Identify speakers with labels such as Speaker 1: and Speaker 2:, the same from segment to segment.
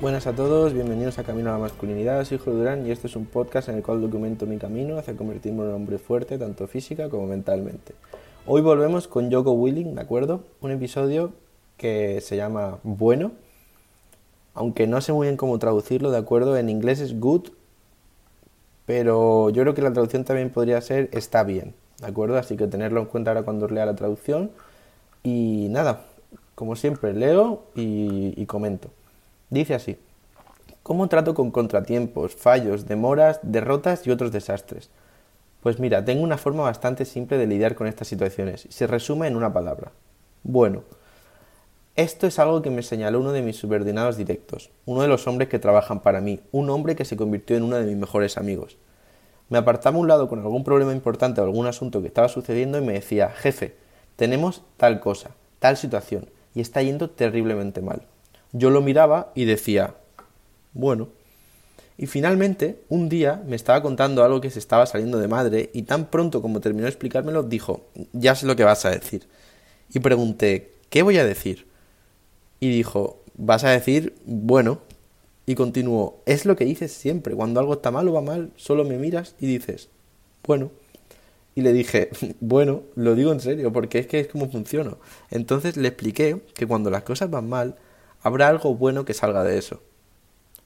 Speaker 1: Buenas a todos, bienvenidos a Camino a la Masculinidad, soy Hijo Durán y este es un podcast en el cual documento mi camino hacia convertirme en un hombre fuerte, tanto física como mentalmente. Hoy volvemos con Joko Willing, ¿de acuerdo? Un episodio que se llama Bueno, aunque no sé muy bien cómo traducirlo, ¿de acuerdo? En inglés es good, pero yo creo que la traducción también podría ser está bien, ¿de acuerdo? Así que tenerlo en cuenta ahora cuando lea la traducción. Y nada, como siempre, leo y, y comento. Dice así, ¿cómo trato con contratiempos, fallos, demoras, derrotas y otros desastres? Pues mira, tengo una forma bastante simple de lidiar con estas situaciones se resume en una palabra. Bueno, esto es algo que me señaló uno de mis subordinados directos, uno de los hombres que trabajan para mí, un hombre que se convirtió en uno de mis mejores amigos. Me apartaba a un lado con algún problema importante o algún asunto que estaba sucediendo y me decía, jefe, tenemos tal cosa, tal situación, y está yendo terriblemente mal. Yo lo miraba y decía, bueno. Y finalmente, un día me estaba contando algo que se estaba saliendo de madre y tan pronto como terminó de explicármelo, dijo, ya sé lo que vas a decir. Y pregunté, ¿qué voy a decir? Y dijo, vas a decir, bueno. Y continuó, es lo que dices siempre, cuando algo está mal o va mal, solo me miras y dices, bueno. Y le dije, bueno, lo digo en serio, porque es que es como funciono. Entonces le expliqué que cuando las cosas van mal, habrá algo bueno que salga de eso.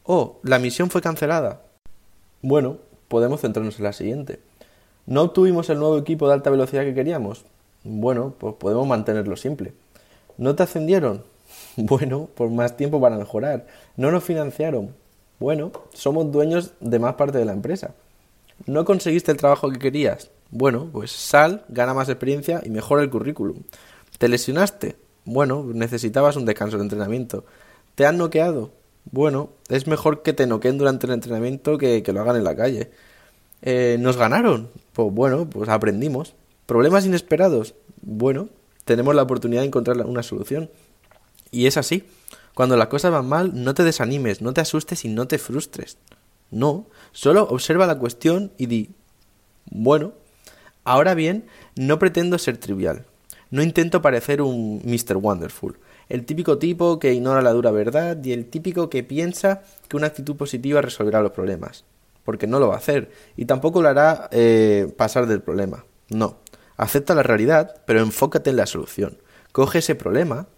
Speaker 1: Oh, la misión fue cancelada. Bueno, podemos centrarnos en la siguiente. ¿No obtuvimos el nuevo equipo de alta velocidad que queríamos? Bueno, pues podemos mantenerlo simple. ¿No te ascendieron? Bueno, por más tiempo para mejorar. ¿No nos financiaron? Bueno, somos dueños de más parte de la empresa. ¿No conseguiste el trabajo que querías? Bueno, pues sal, gana más experiencia y mejora el currículum. ¿Te lesionaste? Bueno, necesitabas un descanso de entrenamiento. ¿Te han noqueado? Bueno, es mejor que te noqueen durante el entrenamiento que, que lo hagan en la calle. Eh, ¿Nos ganaron? Pues bueno, pues aprendimos. ¿Problemas inesperados? Bueno, tenemos la oportunidad de encontrar una solución. Y es así. Cuando las cosas van mal, no te desanimes, no te asustes y no te frustres. No, solo observa la cuestión y di, bueno, ahora bien, no pretendo ser trivial. No intento parecer un Mr. Wonderful, el típico tipo que ignora la dura verdad y el típico que piensa que una actitud positiva resolverá los problemas. Porque no lo va a hacer y tampoco lo hará eh, pasar del problema. No. Acepta la realidad, pero enfócate en la solución. Coge ese problema,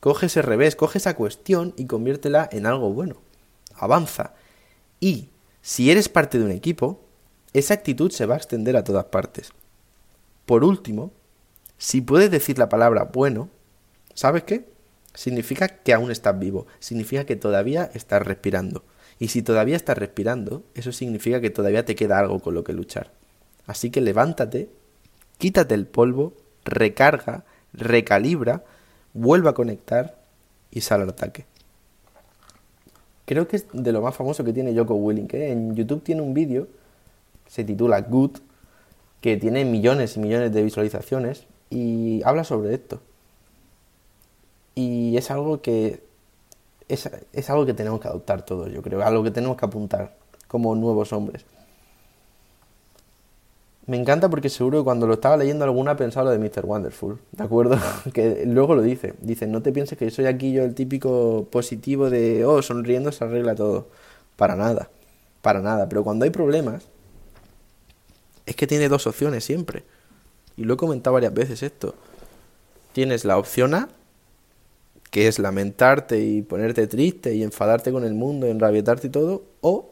Speaker 1: coge ese revés, coge esa cuestión y conviértela en algo bueno. Avanza. Y si eres parte de un equipo, esa actitud se va a extender a todas partes. Por último, si puedes decir la palabra bueno, ¿sabes qué? Significa que aún estás vivo, significa que todavía estás respirando. Y si todavía estás respirando, eso significa que todavía te queda algo con lo que luchar. Así que levántate, quítate el polvo, recarga, recalibra, vuelve a conectar y sal al ataque. Creo que es de lo más famoso que tiene Joko Willing, que en YouTube tiene un vídeo, se titula Good, que tiene millones y millones de visualizaciones y habla sobre esto. Y es algo que es, es, algo que tenemos que adoptar todos, yo creo, algo que tenemos que apuntar como nuevos hombres. Me encanta porque seguro que cuando lo estaba leyendo alguna pensaba lo de Mr. Wonderful, ¿de acuerdo? que luego lo dice, dice, no te pienses que soy aquí yo el típico positivo de, oh, sonriendo se arregla todo. Para nada, para nada. Pero cuando hay problemas, es que tiene dos opciones siempre. Y lo he comentado varias veces esto. Tienes la opción A, que es lamentarte y ponerte triste y enfadarte con el mundo, enrabietarte y todo, o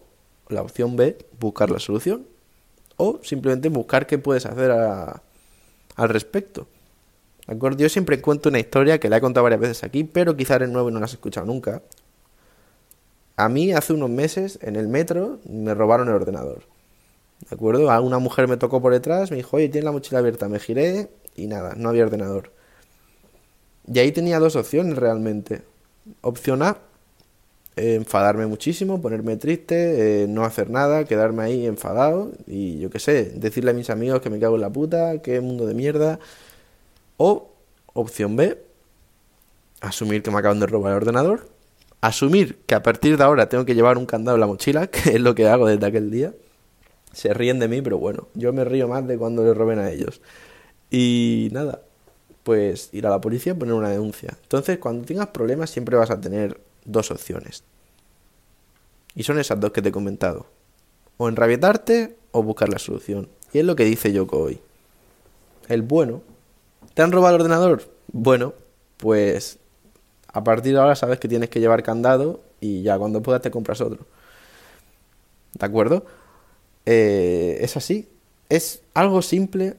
Speaker 1: la opción B, buscar la solución, o simplemente buscar qué puedes hacer a, al respecto. ¿De? Yo siempre cuento una historia que la he contado varias veces aquí, pero quizá eres nuevo y no la has escuchado nunca. A mí hace unos meses en el metro me robaron el ordenador. ¿De acuerdo? A una mujer me tocó por detrás, me dijo, oye, tiene la mochila abierta. Me giré y nada, no había ordenador. Y ahí tenía dos opciones realmente. Opción A, eh, enfadarme muchísimo, ponerme triste, eh, no hacer nada, quedarme ahí enfadado y yo qué sé, decirle a mis amigos que me cago en la puta, que mundo de mierda. O opción B, asumir que me acaban de robar el ordenador, asumir que a partir de ahora tengo que llevar un candado en la mochila, que es lo que hago desde aquel día se ríen de mí, pero bueno, yo me río más de cuando le roben a ellos. Y nada, pues ir a la policía y poner una denuncia. Entonces, cuando tengas problemas, siempre vas a tener dos opciones. Y son esas dos que te he comentado. O enrabietarte o buscar la solución. Y es lo que dice Yoko hoy. El bueno. ¿Te han robado el ordenador? Bueno, pues a partir de ahora sabes que tienes que llevar candado y ya cuando puedas te compras otro. ¿De acuerdo? Eh, es así. Es algo simple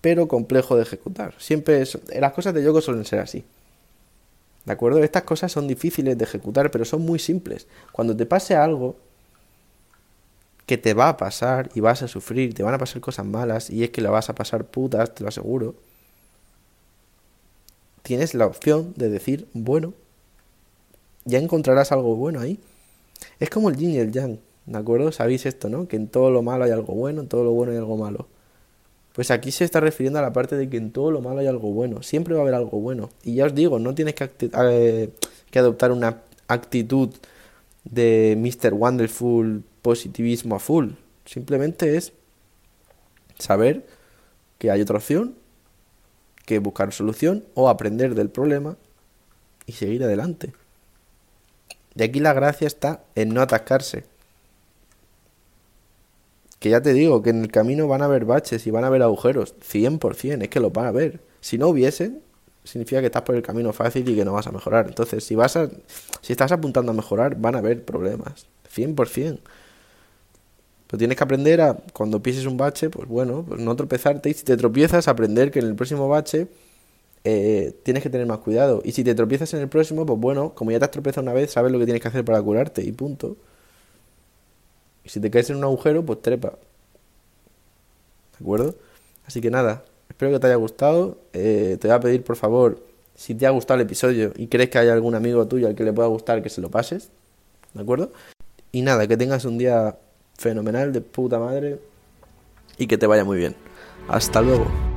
Speaker 1: pero complejo de ejecutar. Siempre las cosas de Yoko suelen ser así. ¿De acuerdo? Estas cosas son difíciles de ejecutar, pero son muy simples. Cuando te pase algo que te va a pasar y vas a sufrir, te van a pasar cosas malas y es que la vas a pasar putas, te lo aseguro tienes la opción de decir, bueno, ya encontrarás algo bueno ahí. Es como el yin y el yang, ¿de acuerdo? Sabéis esto, ¿no? Que en todo lo malo hay algo bueno, en todo lo bueno hay algo malo. Pues aquí se está refiriendo a la parte de que en todo lo malo hay algo bueno. Siempre va a haber algo bueno. Y ya os digo, no tienes que, eh, que adoptar una actitud de Mr. Wonderful positivismo a full. Simplemente es saber que hay otra opción que buscar solución o aprender del problema y seguir adelante. De aquí la gracia está en no atascarse. Que ya te digo que en el camino van a haber baches y van a haber agujeros, 100%, es que lo van a ver. Si no hubiesen, significa que estás por el camino fácil y que no vas a mejorar. Entonces, si vas a si estás apuntando a mejorar, van a haber problemas, 100%. Pero tienes que aprender a, cuando pises un bache, pues bueno, pues no tropezarte. Y si te tropiezas, aprender que en el próximo bache eh, tienes que tener más cuidado. Y si te tropiezas en el próximo, pues bueno, como ya te has tropezado una vez, sabes lo que tienes que hacer para curarte y punto. Y si te caes en un agujero, pues trepa. ¿De acuerdo? Así que nada, espero que te haya gustado. Eh, te voy a pedir, por favor, si te ha gustado el episodio y crees que hay algún amigo tuyo al que le pueda gustar, que se lo pases. ¿De acuerdo? Y nada, que tengas un día fenomenal, de puta madre, y que te vaya muy bien. Hasta luego.